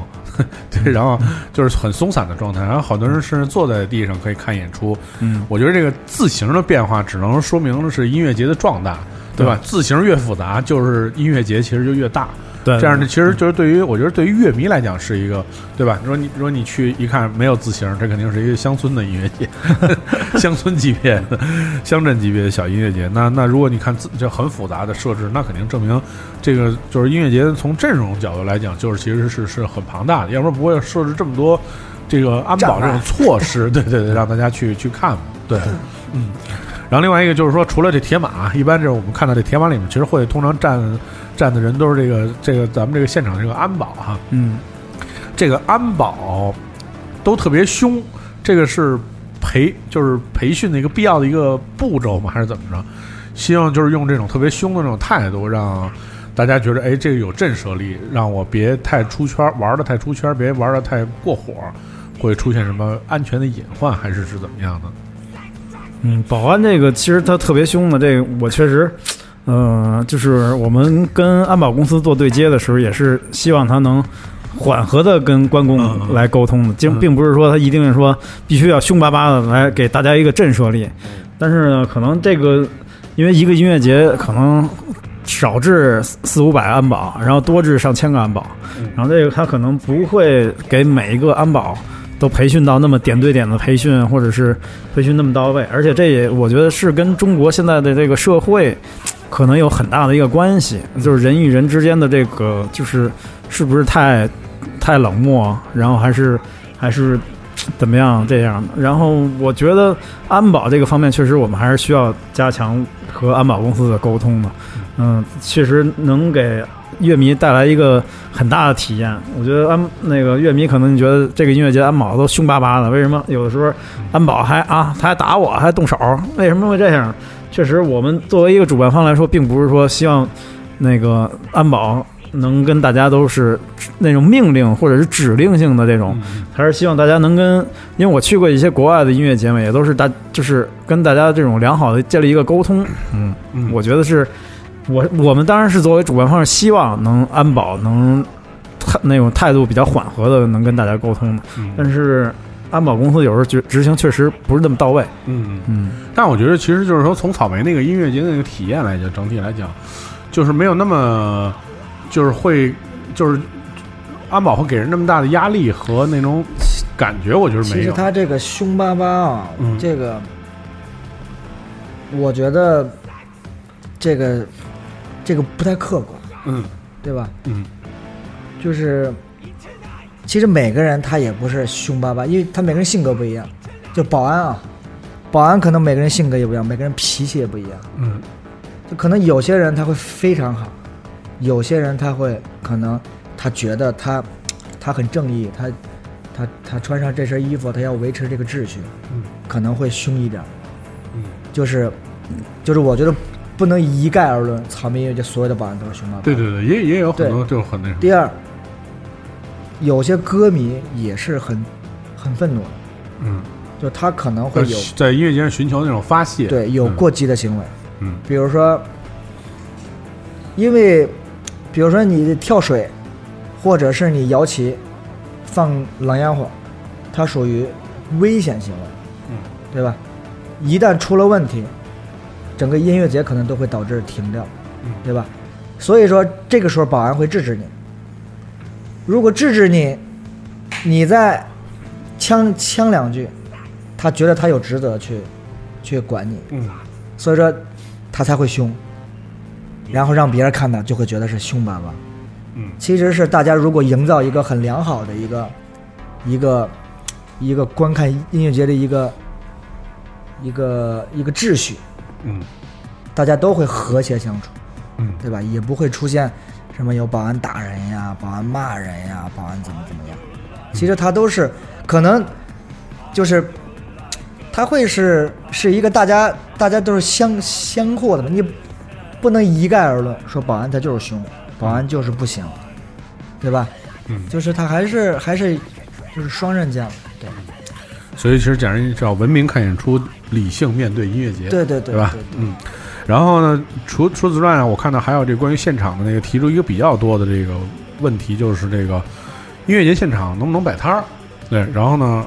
对，然后就是很松散的状态，然后好多人甚至坐在地上可以看演出。嗯，我觉得这个字形的变化只能说明的是音乐节的壮大，对吧？字形越复杂，就是音乐节其实就越大。对，这样的其实就是对于我觉得对于乐迷来讲是一个，对吧？你说你如果你去一看没有字形，这肯定是一个乡村的音乐节，乡村级别的、乡镇级别的小音乐节。那那如果你看字这很复杂的设置，那肯定证明这个就是音乐节从阵容角度来讲，就是其实是是很庞大的，要不然不会设置这么多这个安保这种措施，对对对，让大家去去看。对，嗯。然后另外一个就是说，除了这铁马，一般这我们看到这铁马里面，其实会通常站站的人都是这个这个咱们这个现场这个安保哈，嗯，这个安保都特别凶，这个是培就是培训的一个必要的一个步骤吗？还是怎么着？希望就是用这种特别凶的那种态度，让大家觉得哎，这个有震慑力，让我别太出圈，玩的太出圈，别玩的太过火，会出现什么安全的隐患，还是是怎么样的？嗯，保安这个其实他特别凶的，这个我确实，呃，就是我们跟安保公司做对接的时候，也是希望他能缓和的跟关嗯公嗯。来沟通的，并嗯。并不是说他一定说必须要凶巴巴的来给大家一个震慑力，但是呢，可能这个因为一个音乐节可能少至四四五百安保，然后多至上千个安保，然后这个他可能不会给每一个安保。都培训到那么点对点的培训，或者是培训那么到位，而且这也我觉得是跟中国现在的这个社会可能有很大的一个关系，就是人与人之间的这个就是是不是太太冷漠，然后还是还是怎么样这样的。然后我觉得安保这个方面确实我们还是需要加强和安保公司的沟通的，嗯，确实能给。乐迷带来一个很大的体验，我觉得安那个乐迷可能觉得这个音乐节安保都凶巴巴的，为什么有的时候安保还啊他还打我还动手？为什么会这样？确实，我们作为一个主办方来说，并不是说希望那个安保能跟大家都是那种命令或者是指令性的这种，还是希望大家能跟，因为我去过一些国外的音乐节目，也都是大就是跟大家这种良好的建立一个沟通，嗯，嗯我觉得是。我我们当然是作为主办方，希望能安保能态那种态度比较缓和的，能跟大家沟通的。嗯但是安保公司有时候执执行确实不是那么到位。嗯，嗯但我觉得其实就是说，从草莓那个音乐节的那个体验来讲，整体来讲，就是没有那么，就是会，就是安保会给人那么大的压力和那种感觉，我觉得没有其实。他这个凶巴巴啊，嗯这个我觉得这个这个不太客观，嗯对吧？嗯就是其实每个人他也不是凶巴巴，因为他每个人性格不一样。就保安啊，保安可能每个人性格也不一样，每个人脾气也不一样。嗯就可能有些人他会非常好，有些人他会可能他觉得他他很正义，他他他穿上这身衣服，他要维持这个秩序，嗯可能会凶一点。嗯就是就是我觉得不能一概而论，草莓音乐节所有的保安都是凶巴巴。对对对，也也有很多就很那什么。第二，有些歌迷也是很很愤怒的，嗯，就他可能会有在音乐节上寻求那种发泄。嗯对有过激的行为，嗯比如说，因为比如说你跳水，或者是你摇旗、放冷烟火，它属于危险行为，嗯，对吧？一旦出了问题，整个音乐节可能都会导致停掉，嗯对吧？所以说这个时候保安会制止你。如果制止你，你再呛呛两句，他觉得他有职责去去管你，嗯所以说他才会凶，然后让别人看到就会觉得是凶巴巴。嗯其实是大家如果营造一个很良好的一个一个一个观看音乐节的一个一个一个秩序，嗯大家都会和谐相处，嗯对吧？也不会出现什么有保安打人呀、保安骂人呀、保安怎么怎么样。其实他都是可能就是他会是是一个大家大家都是相相互的嘛，你不能一概而论说保安他就是凶，保安就是不行，对吧？嗯，就是他还是还是就是双刃剑，对所以其实讲人叫文明看演出，理性面对音乐节。对对对对吧？嗯，然后呢，除除此之外呢，我看到还有这关于现场的那个提出一个比较多的这个问题，就是这个音乐节现场能不能摆摊儿？对，然后呢，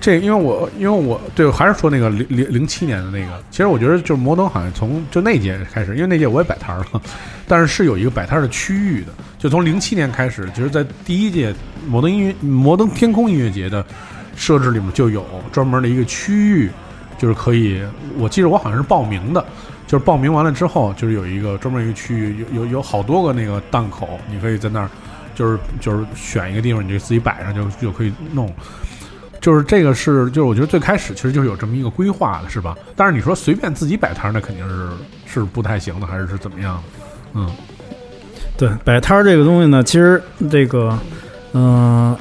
这因为我因为我对还是说那个零零零七年的那个，其实我觉得就是摩登好像从就那届开始，因为那届我也摆摊儿了，但是是有一个摆摊儿的区域的，就从零七年开始，就是在第一届摩登音乐摩登天空音乐节的设置里面就有专门的一个区域，就是可以，我记得我好像是报名的，就是报名完了之后，就是有一个专门一个区域，有有有好多个那个档口，你可以在那儿，就是就是选一个地方，你就自己摆上就就可以弄。就是这个是，就是我觉得最开始其实就是有这么一个规划的，是吧？但是你说随便自己摆摊，那肯定是是不太行的，还是是怎么样？嗯对，摆摊这个东西呢，其实这个，嗯、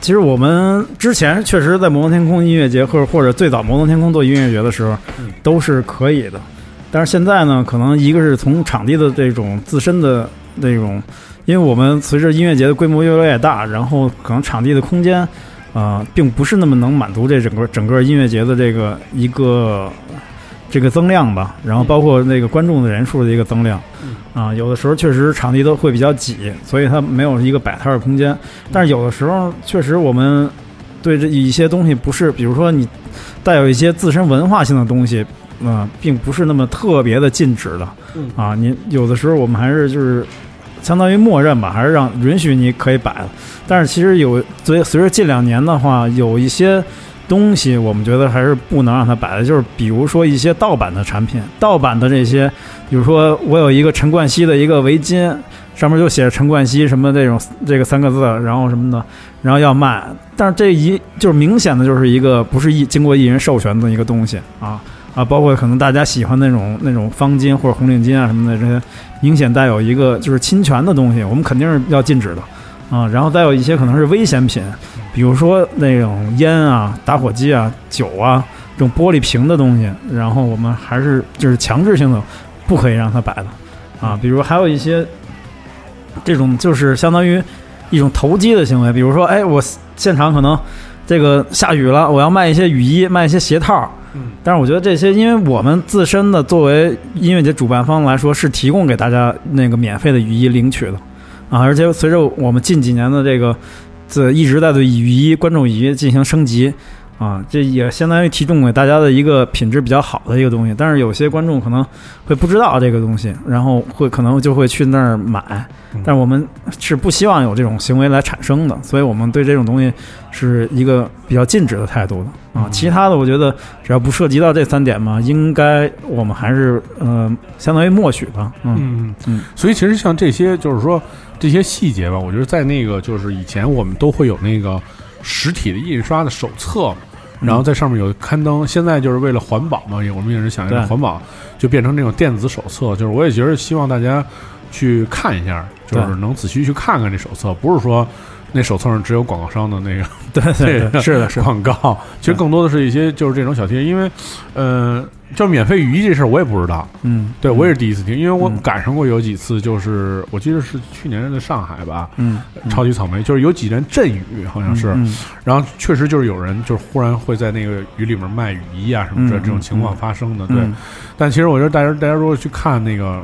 其实我们之前确实在摩登天空音乐节，或者或者最早摩登天空做音乐节的时候嗯，都是可以的。但是现在呢，可能一个是从场地的这种自身的那种，因为我们随着音乐节的规模越来越大，然后可能场地的空间，啊，并不是那么能满足这整个整个音乐节的这个一个这个增量吧。然后包括那个观众的人数的一个增量，啊，有的时候确实场地都会比较挤，所以它没有一个摆摊儿的空间。但是有的时候确实我们对这一些东西不是，比如说你带有一些自身文化性的东西，啊、并不是那么特别的禁止的嗯啊。你有的时候我们还是就是相当于默认吧，还是让允许你可以摆。但是其实有随随着近两年的话，有一些东西我们觉得还是不能让它摆的，就是比如说一些盗版的产品，盗版的这些，比如说我有一个陈冠希的一个围巾，上面就写着陈冠希什么这种这个三个字，然后什么的，然后要卖，但是这一就是明显的就是一个不是艺经过艺人授权的一个东西啊啊，包括可能大家喜欢那种那种方巾或者红领巾啊什么的这些，明显带有一个就是侵权的东西，我们肯定是要禁止的啊。然后再有一些可能是危险品，比如说那种烟啊、打火机啊、酒啊这种玻璃瓶的东西，然后我们还是就是强制性的不可以让它摆的啊。比如还有一些这种就是相当于一种投机的行为，比如说，哎，我现场可能这个下雨了，我要卖一些雨衣，卖一些鞋套。嗯但是我觉得这些，因为我们自身的作为音乐节主办方来说，是提供给大家那个免费的雨衣领取的啊，而且随着我们近几年的这个，这一直在对雨衣、观众雨衣进行升级啊，这也相当于提供给大家的一个品质比较好的一个东西。但是有些观众可能会不知道这个东西，然后会可能就会去那儿买，但是我们是不希望有这种行为来产生的，所以我们对这种东西是一个比较禁止的态度的啊。嗯其他的，我觉得只要不涉及到这三点嘛，应该我们还是呃相当于默许吧。嗯嗯嗯所以其实像这些，就是说这些细节吧，我觉得在那个就是以前我们都会有那个实体的印刷的手册然后在上面有刊登，现在就是为了环保嘛，也我们也是想要环保，就变成这种电子手册。就是我也觉得希望大家去看一下，就是能仔细去看看这手册，不是说那手册上只有广告商的那个 对对对，是的，是的，广告，其实更多的是一些就是这种小贴，因为，呃，就免费雨衣这事儿我也不知道，嗯，对我也是第一次听，因为我嗯赶上过有几次，就是我记得是去年的上海吧，嗯，嗯超级草莓，就是有几阵阵雨，好像是，嗯然后确实就是有人就是忽然会在那个雨里面卖雨衣啊什么这嗯这种情况嗯发生的，对。嗯但其实我觉得大家大家如果去看那个。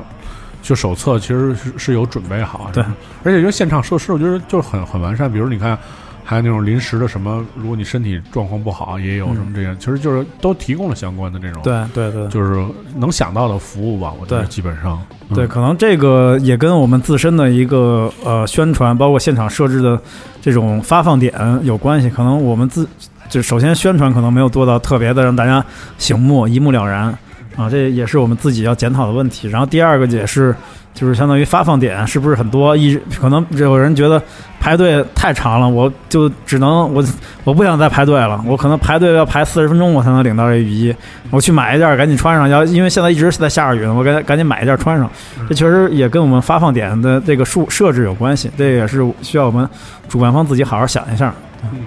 就手册其实是是有准备好，对，而且就现场设施，我觉得就是很很完善。比如你看，还有那种临时的什么，如果你身体状况不好，也有什么这样，其实就是都提供了相关的这种，，对对对。就是能想到的服务吧。我觉得基本上，嗯对，可能这个也跟我们自身的一个呃宣传，包括现场设置的这种发放点有关系。可能我们自就首先宣传可能没有做到特别的让大家醒目、一目了然啊，这也是我们自己要检讨的问题。然后第二个也是，就是相当于发放点是不是很多？一可能有人觉得排队太长了，我就只能我我不想再排队了，我可能排队要排四十分钟我才能领到这雨衣，我去买一件赶紧穿上，要因为现在一直是在下着雨呢，我赶赶紧买一件穿上。这确实也跟我们发放点的这个数设置有关系，这也是需要我们主办方自己好好想一下。嗯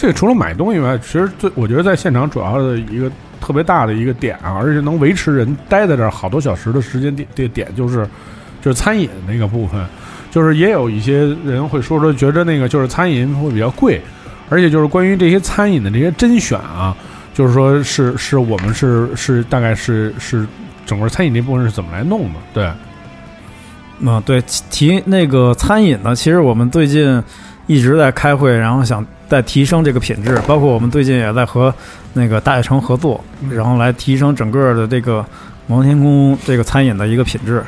这个除了买东西以外，其实最我觉得在现场主要的一个特别大的一个点啊，而且能维持人待在这儿好多小时的时间点，这个点就是就是餐饮那个部分，就是也有一些人会说说觉得那个就是餐饮会比较贵，而且就是关于这些餐饮的这些甄选啊，就是说是是我们是是大概是是整个餐饮这部分是怎么来弄的？对，嗯，对，提那个餐饮呢，其实我们最近一直在开会，然后想再提升这个品质，包括我们最近也在和那个大悦城合作，然后来提升整个的这个摩天宫这个餐饮的一个品质。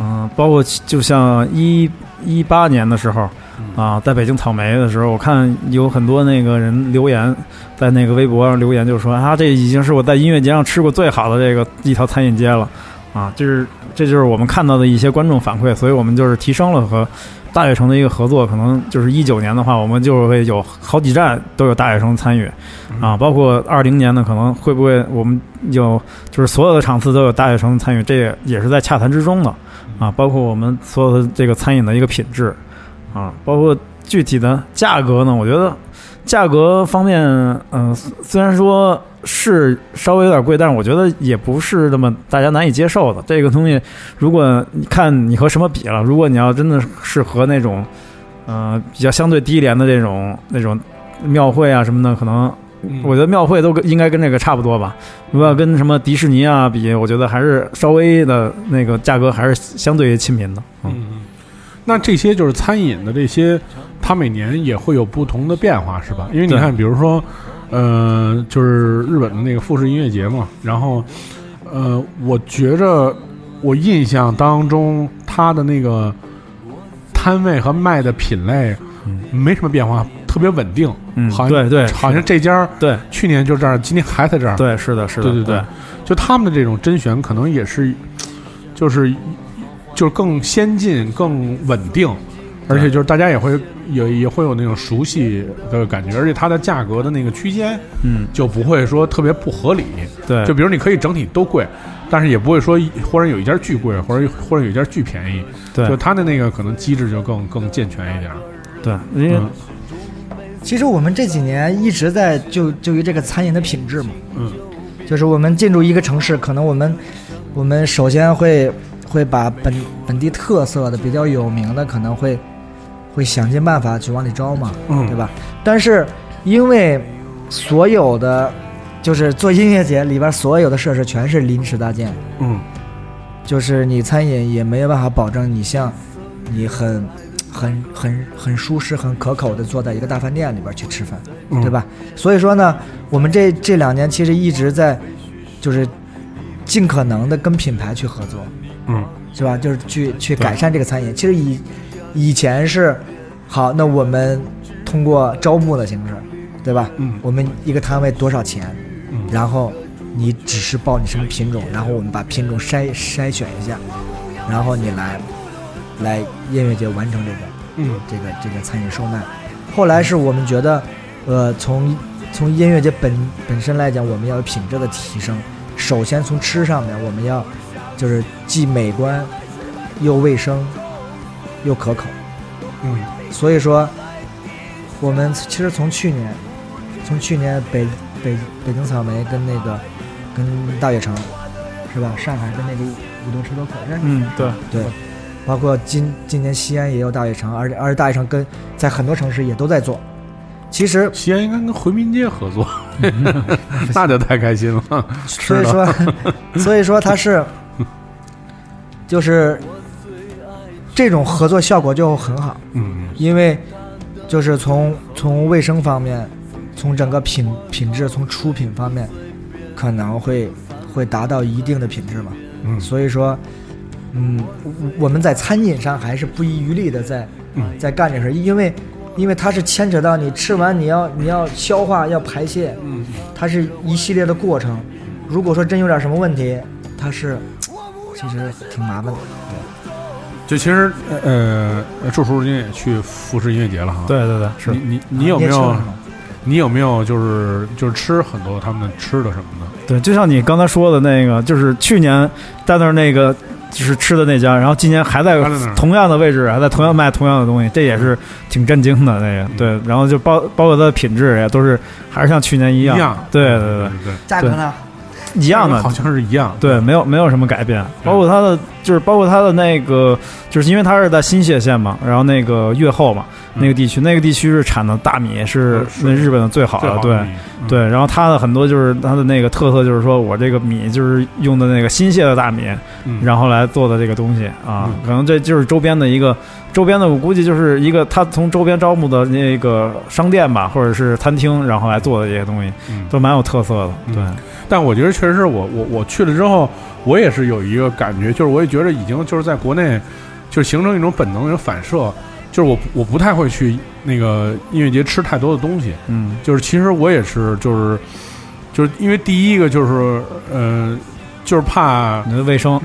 嗯，包括就像一一八年的时候啊，在北京草莓的时候，我看有很多那个人留言，在那个微博上留言，就说啊，这已经是我在音乐节上吃过最好的这个一条餐饮街了。啊，就是这就是我们看到的一些观众反馈，所以我们就是提升了和大悦城的一个合作，可能就是一九年的话，我们就会有好几站都有大悦城参与啊，包括二零年呢，可能会不会我们有就是所有的场次都有大悦城参与，这也也是在洽谈之中的啊，包括我们所有的这个餐饮的一个品质啊，包括具体的价格呢，我觉得价格方面，嗯、虽然说是稍微有点贵，但是我觉得也不是那么大家难以接受的。这个东西，如果你看你和什么比了，如果你要真的是和那种，呃，比较相对低廉的这种那种庙会啊什么的，可能嗯我觉得庙会都跟应该跟这个差不多吧。如果要跟什么迪士尼啊比，我觉得还是稍微的那个价格还是相对于亲民的。嗯，嗯，那这些就是餐饮的这些，它每年也会有不同的变化，是吧？因为你看，比如说，呃，就是日本的那个富士音乐节嘛，然后，呃，我觉着我印象当中，他的那个摊位和卖的品类没什么变化，特别稳定，嗯，好像对对，好像这家对。去年就这儿，今年还在这儿，对是的，是的，对对对，就他们的这种甄选可能也是，就是就是更先进、更稳定，而且就是大家也会也也会有那种熟悉的感觉，而且它的价格的那个区间嗯，就不会说特别不合理。对，就比如你可以整体都贵，但是也不会说忽然有一家巨贵，或者或者有一家巨便宜。对就它的那个可能机制就更更健全一点。对，因为嗯其实我们这几年一直在就就于这个餐饮的品质嘛，嗯就是我们进入一个城市，可能我们我们首先会会把本本地特色的比较有名的，可能会会想尽办法去往里招嘛，嗯，对吧？但是因为所有的就是做音乐节里边所有的设施全是临时搭建，嗯就是你餐饮也没有办法保证你像你很很很很舒适、很可口的坐在一个大饭店里边去吃饭，嗯，对？吧？所以说呢，我们这这两年其实一直在就是尽可能的跟品牌去合作，嗯是吧？就是去去改善这个餐饮。其实以以前是好，那我们通过招募的形式，对吧？嗯我们一个摊位多少钱，嗯然后你只是报你什么品种，然后我们把品种筛筛选一下，然后你来来音乐节完成这个嗯这个这个餐饮售卖。后来是我们觉得，呃，从从音乐节本本身来讲，我们要有品质的提升。首先从吃上面，我们要就是既美观又卫生又可口。嗯所以说，我们其实从去年，从去年北北北京草莓跟那个跟大悦城，是吧？上海跟那个五东吃都可是，嗯，对，对，包括今今年西安也有大悦城，而且而且大悦城跟在很多城市也都在做。其实，西安应该跟回民街合作，那就太开心了。所以说，所以说它是，就是这种合作效果就很好，嗯因为就是从从卫生方面，从整个品品质，从出品方面，可能会会达到一定的品质嘛。嗯所以说，嗯，我我们在餐饮上还是不遗余力的在嗯在干这事，因为因为它是牵扯到你吃完你要你要消化要排泄，嗯它是一系列的过程。如果说真有点什么问题，它是其实挺麻烦的。就其实呃，呃祝叔今天也去富士音乐节了哈。，对对对，是你你你有没有你有没有就是就是吃很多他们的吃的什么的？对，就像你刚才说的那个，就是去年在那儿那个就是吃的那家，然后今年还在同样的位置，还在同样卖同样的东西，这也是挺震惊的。那个对，然后就包包括它的品质也都是还是像去年一样，一样，对对对对对，价格呢？一样的。好，像是一样。对，没有没有什么改变，包括它的就是包括它的那个，就是因为它是在新泻县嘛，然后那个越后嘛，嗯。那个地区，那个地区是产的大米是那日本的最好的，对对，然后它的很多就是它的那个特色，就是说我这个米就是用的那个新泻的大米，嗯。然后来做的这个东西啊嗯，可能这就是周边的一个周边的，我估计就是一个他从周边招募的那个商店吧，或者是餐厅，然后来做的这些东西，嗯。都蛮有特色的。嗯。对，但我觉得确实是我我我去了之后，我也是有一个感觉，就是我也觉得已经就是在国内，就是形成一种本能、一种反射，就是我我不太会去那个音乐节吃太多的东西，嗯。就是其实我也是就是就是因为第一个就是呃就是怕你的卫生，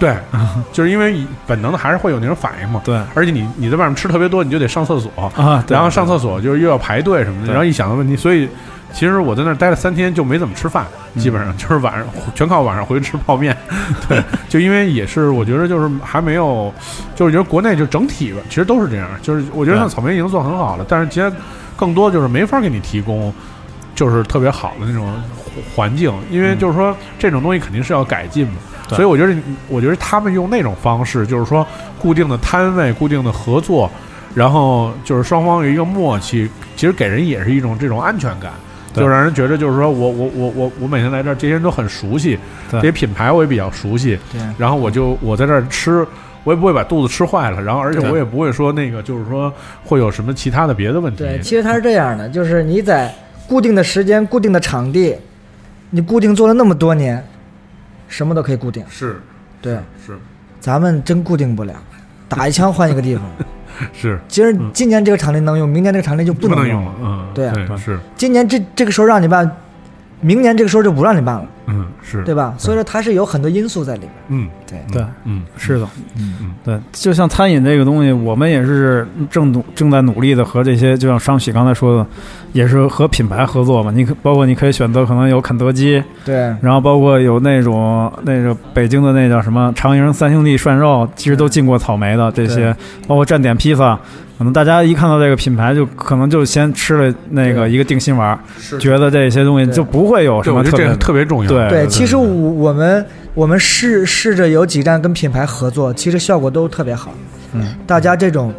对，就是因为本能的还是会有那种反应嘛。对而且你你在外面吃特别多，你就得上厕所，啊，对然后上厕所就是又要排队什么的，然后一想到问题，所以其实我在那儿待了三天就没怎么吃饭，嗯基本上 就是晚上全靠晚上回去吃泡面。对，就因为也是我觉得就是还没有，就是觉得国内就整体吧，其实都是这样，就是我觉得像草莓已经做很好了，但是其实更多就是没法给你提供。就是特别好的那种环境，因为就是说这种东西肯定是要改进嘛，对所以我觉得，我觉得他们用那种方式，就是说固定的摊位、固定的合作，然后就是双方有一个默契，其实给人也是一种这种安全感，就让人觉得就是说我我我我我每天来这儿，这些人都很熟悉，对这些品牌我也比较熟悉，对然后我就我在这儿吃。我也不会把肚子吃坏了，然后而且我也不会说那个，就是说会有什么其他的别的问题。对，其实它是这样的，就是你在固定的时间、固定的场地，你固定做了那么多年，什么都可以固定。是。对，是。咱们真固定不了，打一枪换一个地方。是。今儿今年这个场地能用，明年这个场地就不能用了，嗯，对。是，今年这这个时候让你办，明年这个时候就不让你办了，嗯是，对吧？所以说它是有很多因素在里面。嗯。对，对，嗯。是的，嗯。嗯对，就像餐饮这个东西，我们也是正努正在努力的和这些，就像商喜刚才说的，也是和品牌合作嘛。你可包括你可以选择可能有肯德基，对。然后包括有那种那个北京的那叫什么长营三兄弟涮肉，其实都进过草莓的这些，包括站点披萨，可能大家一看到这个品牌，就可能就先吃了那个一个定心丸，是。觉得这些东西就不会有对，我觉得这个什么特别。特别重要。对对，其实我我们我们试试着有几站跟品牌合作，其实效果都特别好。嗯，大家这种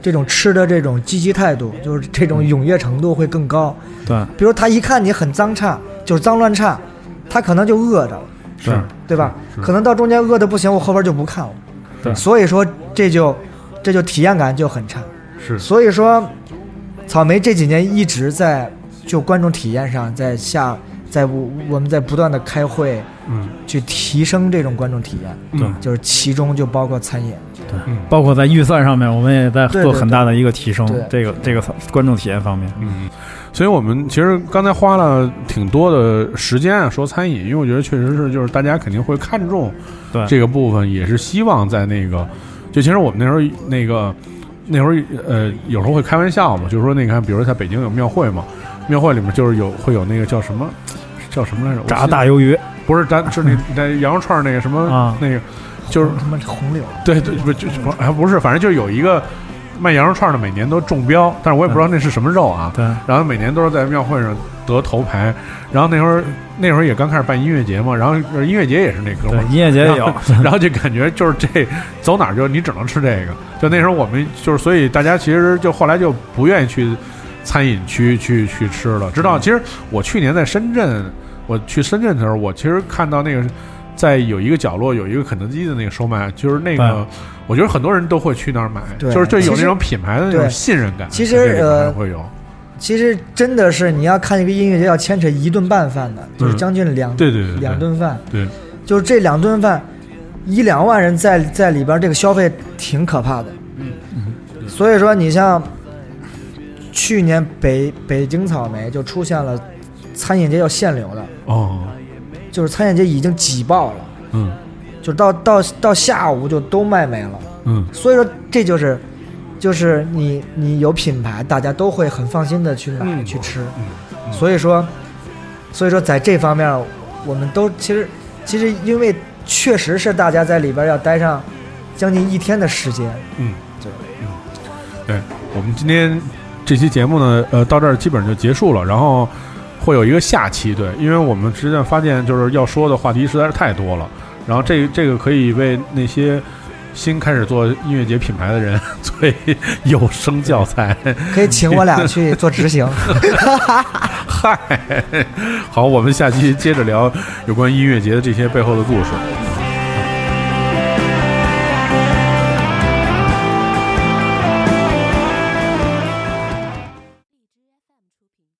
这种吃的这种积极态度，就是这种踊跃程度会更高。对比如他一看你很脏差，就是脏乱差，他可能就饿着了，是对对吧？可能到中间饿的不行，我后边就不看了。对所以说这就这就体验感就很差。是所以说，草莓这几年一直在就观众体验上，在下在我我们在不断的开会嗯去提升这种观众体验，对就是其中就包括餐饮。嗯包括在预算上面，我们也在对对做很大的一个提升对，这个这个观众体验方面。嗯，所以我们其实刚才花了挺多的时间啊，说餐饮，因为我觉得确实是就是大家肯定会看重对这个部分，也是希望在那个，就其实我们那时候那个那时候呃有时候会开玩笑嘛，就是说那个比如说在北京有庙会嘛，庙会里面就是有会有那个叫什么叫什么来着？炸大鱿鱼。不是咱是那那羊肉串那个什么、啊那个就是他妈红柳，对对不就不哎不是，反正就有一个卖羊肉串的，每年都中标，但是我也不知道那是什么肉啊。对。然后每年都是在庙会上得头牌，然后那会儿那会儿也刚开始办音乐节嘛，然后音乐节也是那哥们儿，音乐节也有，然后就感觉就是这走哪儿就你只能吃这个，就那时候我们就是所以大家其实就后来就不愿意去餐饮区去去吃了，直到其实我去年在深圳，我去深圳的时候，我其实看到那个在有一个角落有一个肯德基的那个售卖，就是那个嗯我觉得很多人都会去那儿买，对。就是就有那种品牌的那种信任感，其实呃会有。其实真的是你要看一个音乐节要牵扯一顿半饭的，就是将近两、嗯对对对对。两顿饭，对。就是这两顿饭一两万人在在里边，这个消费挺可怕的。嗯嗯。所以说你像去年北北京草莓就出现了餐饮界要限流的，哦。就是餐饮界已经挤爆了，嗯。就到到到下午就都卖没了。嗯。所以说这就是就是你你有品牌，大家都会很放心的去买、嗯。去吃。嗯。所以说所以说在这方面，我们都其实其实因为确实是大家在里边要待上将近一天的时间。嗯，对，嗯，对，我们今天这期节目呢，呃，到这儿基本上就结束了，然后会有一个下期，对，因为我们实际上发现就是要说的话题实在是太多了，然后这这个可以为那些新开始做音乐节品牌的人 做有声教材。可以请我俩去做执行。嗨，好，我们下期接着聊有关音乐节的这些背后的故事。